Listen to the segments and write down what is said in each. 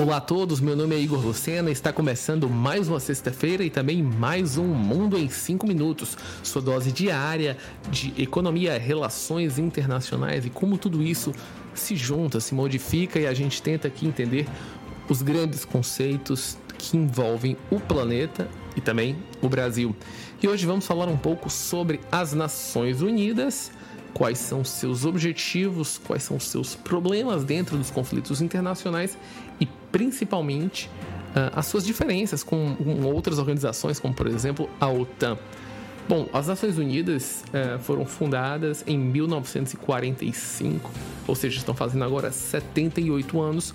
Olá a todos, meu nome é Igor Lucena, está começando mais uma sexta-feira e também mais um Mundo em 5 Minutos, sua dose diária de economia, relações internacionais e como tudo isso se junta, se modifica e a gente tenta aqui entender os grandes conceitos que envolvem o planeta e também o Brasil. E hoje vamos falar um pouco sobre as Nações Unidas quais são seus objetivos, quais são seus problemas dentro dos conflitos internacionais e principalmente uh, as suas diferenças com, outras organizações, como por exemplo a OTAN. Bom, as Nações Unidas uh, foram fundadas em 1945, ou seja, estão fazendo agora 78 anos,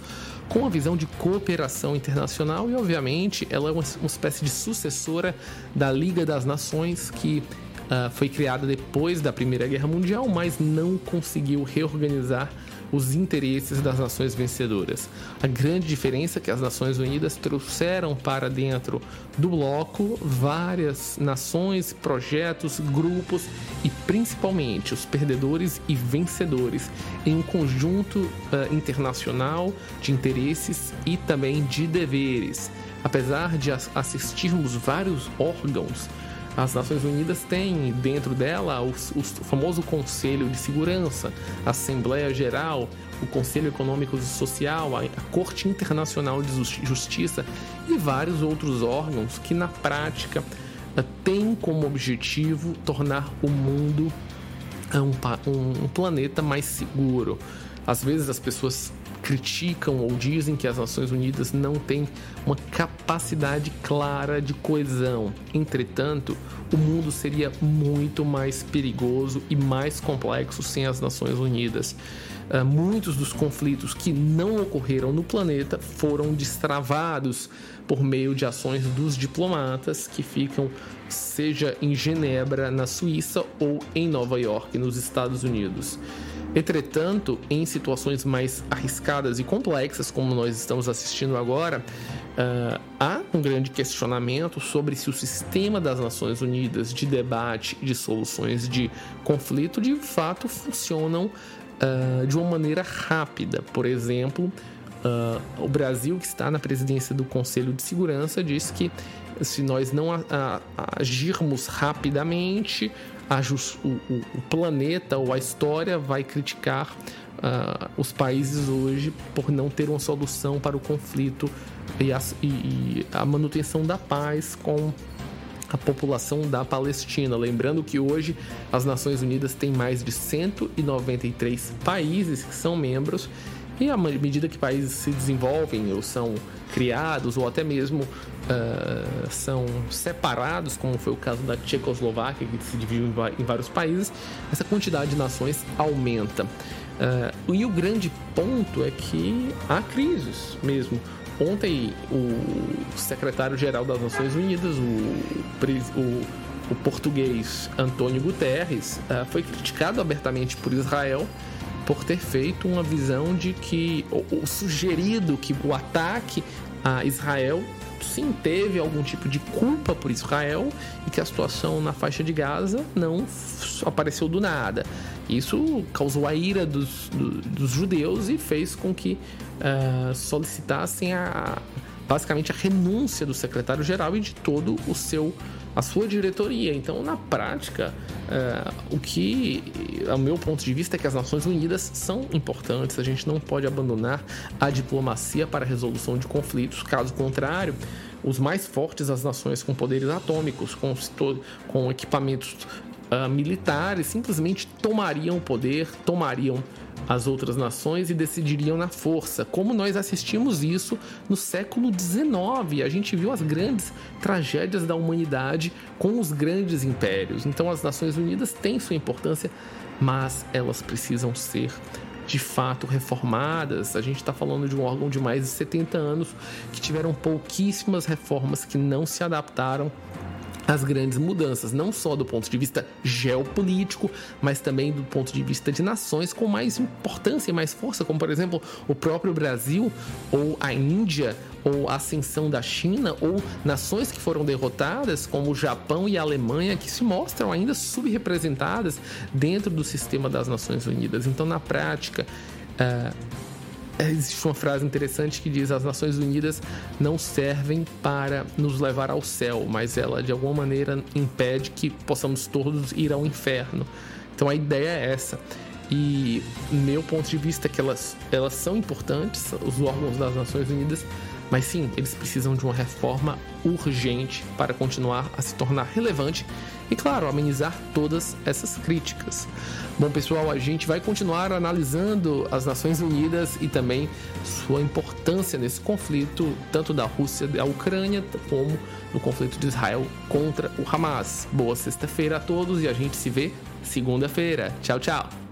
com a visão de cooperação internacional e, obviamente, ela é uma espécie de sucessora da Liga das Nações que uh, foi criada depois da Primeira Guerra Mundial, mas não conseguiu reorganizar os interesses das nações vencedoras. A grande diferença é que as Nações Unidas trouxeram para dentro do bloco várias nações, projetos, grupos e principalmente os perdedores e vencedores em um conjunto uh, internacional de interesses e também de deveres. Apesar de assistirmos vários órgãos as Nações Unidas têm dentro dela o, o famoso Conselho de Segurança, a Assembleia Geral, o Conselho Econômico e Social, a, Corte Internacional de Justiça e vários outros órgãos que, na prática, eh, têm como objetivo tornar o mundo um, um, um planeta mais seguro. Às vezes as pessoas criticam ou dizem que as Nações Unidas não têm uma capacidade clara de coesão. Entretanto, o mundo seria muito mais perigoso e mais complexo sem as Nações Unidas. Uh, muitos dos conflitos que não ocorreram no planeta foram destravados por meio de ações dos diplomatas que ficam, seja em Genebra, na Suíça, ou em Nova York, nos Estados Unidos. Entretanto, em situações mais arriscadas e complexas, como nós estamos assistindo agora, uh, há um grande questionamento sobre se o sistema das Nações Unidas de debate e de soluções de conflito de fato funcionam uh, de uma maneira rápida. Por exemplo, uh, o Brasil, que está na presidência do Conselho de Segurança, diz que se nós não agirmos rapidamente, o, o, o planeta ou a história vai criticar uh, os países hoje por não ter uma solução para o conflito e a, e a manutenção da paz com a população da Palestina. Lembrando que hoje as Nações Unidas têm mais de 193 países que são membros e à medida que países se desenvolvem ou são criados ou até mesmo uh, são separados, como foi o caso da Tchecoslováquia, que se dividiu em vários países, essa quantidade de nações aumenta. Uh, e o grande ponto é que há crises mesmo. Ontem, o secretário-geral das Nações Unidas, o, o, o português Antônio Guterres, uh, foi criticado abertamente por Israel por ter feito uma visão de que, o sugerido que o ataque a Israel sim teve algum tipo de culpa por Israel e que a situação na faixa de Gaza não apareceu do nada. Isso causou a ira dos, dos judeus e fez com que uh, solicitassem a, basicamente a renúncia do secretário-geral e de todo o seu a sua diretoria. Então, na prática, é, o que, ao meu ponto de vista, é que as Nações Unidas são importantes. A gente não pode abandonar a diplomacia para a resolução de conflitos. Caso contrário, os mais fortes as nações com poderes atômicos, com, com equipamentos uh, militares, simplesmente tomariam o poder, tomariam as outras nações e decidiriam na força, como nós assistimos isso no século XIX. A gente viu as grandes tragédias da humanidade com os grandes impérios. Então, as Nações Unidas têm sua importância, mas elas precisam ser de fato reformadas. A gente está falando de um órgão de mais de 70 anos que tiveram pouquíssimas reformas que não se adaptaram as grandes mudanças, não só do ponto de vista geopolítico, mas também do ponto de vista de nações com mais importância e mais força, como por exemplo o próprio Brasil ou a Índia ou a ascensão da China ou nações que foram derrotadas como o Japão e a Alemanha que se mostram ainda subrepresentadas dentro do sistema das Nações Unidas. Então, na prática, uh, existe uma frase interessante que diz: as Nações Unidas não servem para nos levar ao céu, mas ela de alguma maneira impede que possamos todos ir ao inferno. Então a ideia é essa. E meu ponto de vista é que elas, elas são importantes, os órgãos das Nações Unidas, mas sim, eles precisam de uma reforma urgente para continuar a se tornar relevante e, claro, amenizar todas essas críticas. Bom, pessoal, a gente vai continuar analisando as Nações Unidas e também sua importância nesse conflito, tanto da Rússia da Ucrânia, como no conflito de Israel contra o Hamas. Boa sexta-feira a todos e a gente se vê segunda-feira. Tchau, tchau.